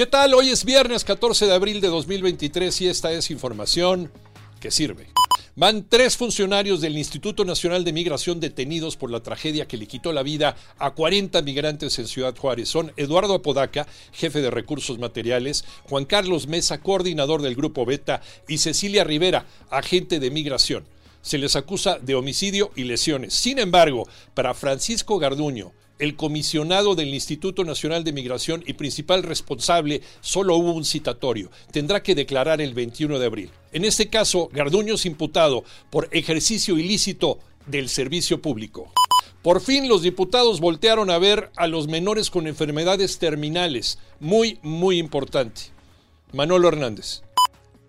¿Qué tal? Hoy es viernes 14 de abril de 2023 y esta es información que sirve. Van tres funcionarios del Instituto Nacional de Migración detenidos por la tragedia que le quitó la vida a 40 migrantes en Ciudad Juárez. Son Eduardo Apodaca, jefe de recursos materiales, Juan Carlos Mesa, coordinador del Grupo Beta, y Cecilia Rivera, agente de migración. Se les acusa de homicidio y lesiones. Sin embargo, para Francisco Garduño, el comisionado del Instituto Nacional de Migración y principal responsable, solo hubo un citatorio. Tendrá que declarar el 21 de abril. En este caso, Garduño es imputado por ejercicio ilícito del servicio público. Por fin los diputados voltearon a ver a los menores con enfermedades terminales. Muy, muy importante. Manolo Hernández.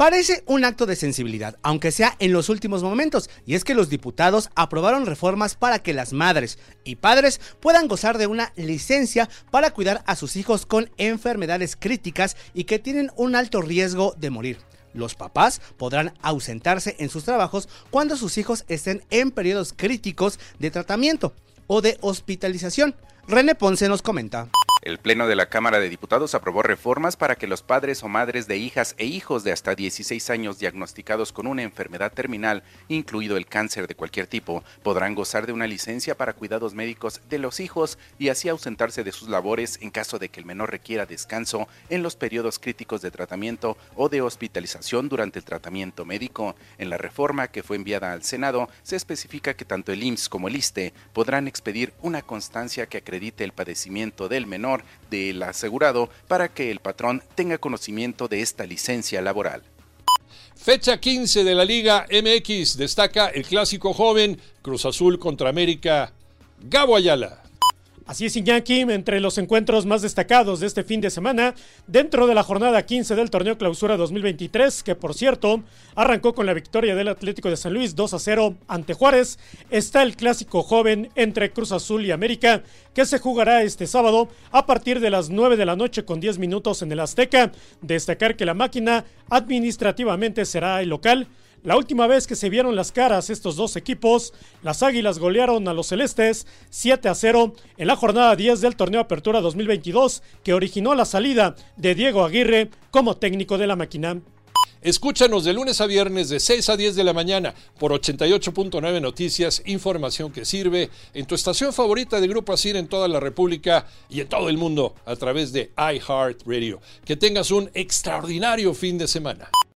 Parece un acto de sensibilidad, aunque sea en los últimos momentos, y es que los diputados aprobaron reformas para que las madres y padres puedan gozar de una licencia para cuidar a sus hijos con enfermedades críticas y que tienen un alto riesgo de morir. Los papás podrán ausentarse en sus trabajos cuando sus hijos estén en periodos críticos de tratamiento o de hospitalización. René Ponce nos comenta. El Pleno de la Cámara de Diputados aprobó reformas para que los padres o madres de hijas e hijos de hasta 16 años diagnosticados con una enfermedad terminal, incluido el cáncer de cualquier tipo, podrán gozar de una licencia para cuidados médicos de los hijos y así ausentarse de sus labores en caso de que el menor requiera descanso en los periodos críticos de tratamiento o de hospitalización durante el tratamiento médico. En la reforma que fue enviada al Senado se especifica que tanto el IMSS como el ISTE podrán expedir una constancia que acredite el padecimiento del menor del asegurado para que el patrón tenga conocimiento de esta licencia laboral. Fecha 15 de la Liga MX destaca el clásico joven Cruz Azul contra América. Gabo Ayala. Así es, Iñaki, entre los encuentros más destacados de este fin de semana, dentro de la jornada 15 del torneo Clausura 2023, que por cierto arrancó con la victoria del Atlético de San Luis 2 a 0 ante Juárez, está el clásico joven entre Cruz Azul y América, que se jugará este sábado a partir de las 9 de la noche con 10 minutos en el Azteca. Destacar que la máquina administrativamente será el local la última vez que se vieron las caras estos dos equipos, las Águilas golearon a los Celestes 7 a 0 en la jornada 10 del torneo Apertura 2022 que originó la salida de Diego Aguirre como técnico de la máquina. Escúchanos de lunes a viernes de 6 a 10 de la mañana por 88.9 Noticias, información que sirve en tu estación favorita de Grupo Asir en toda la República y en todo el mundo a través de iHeartRadio. Que tengas un extraordinario fin de semana.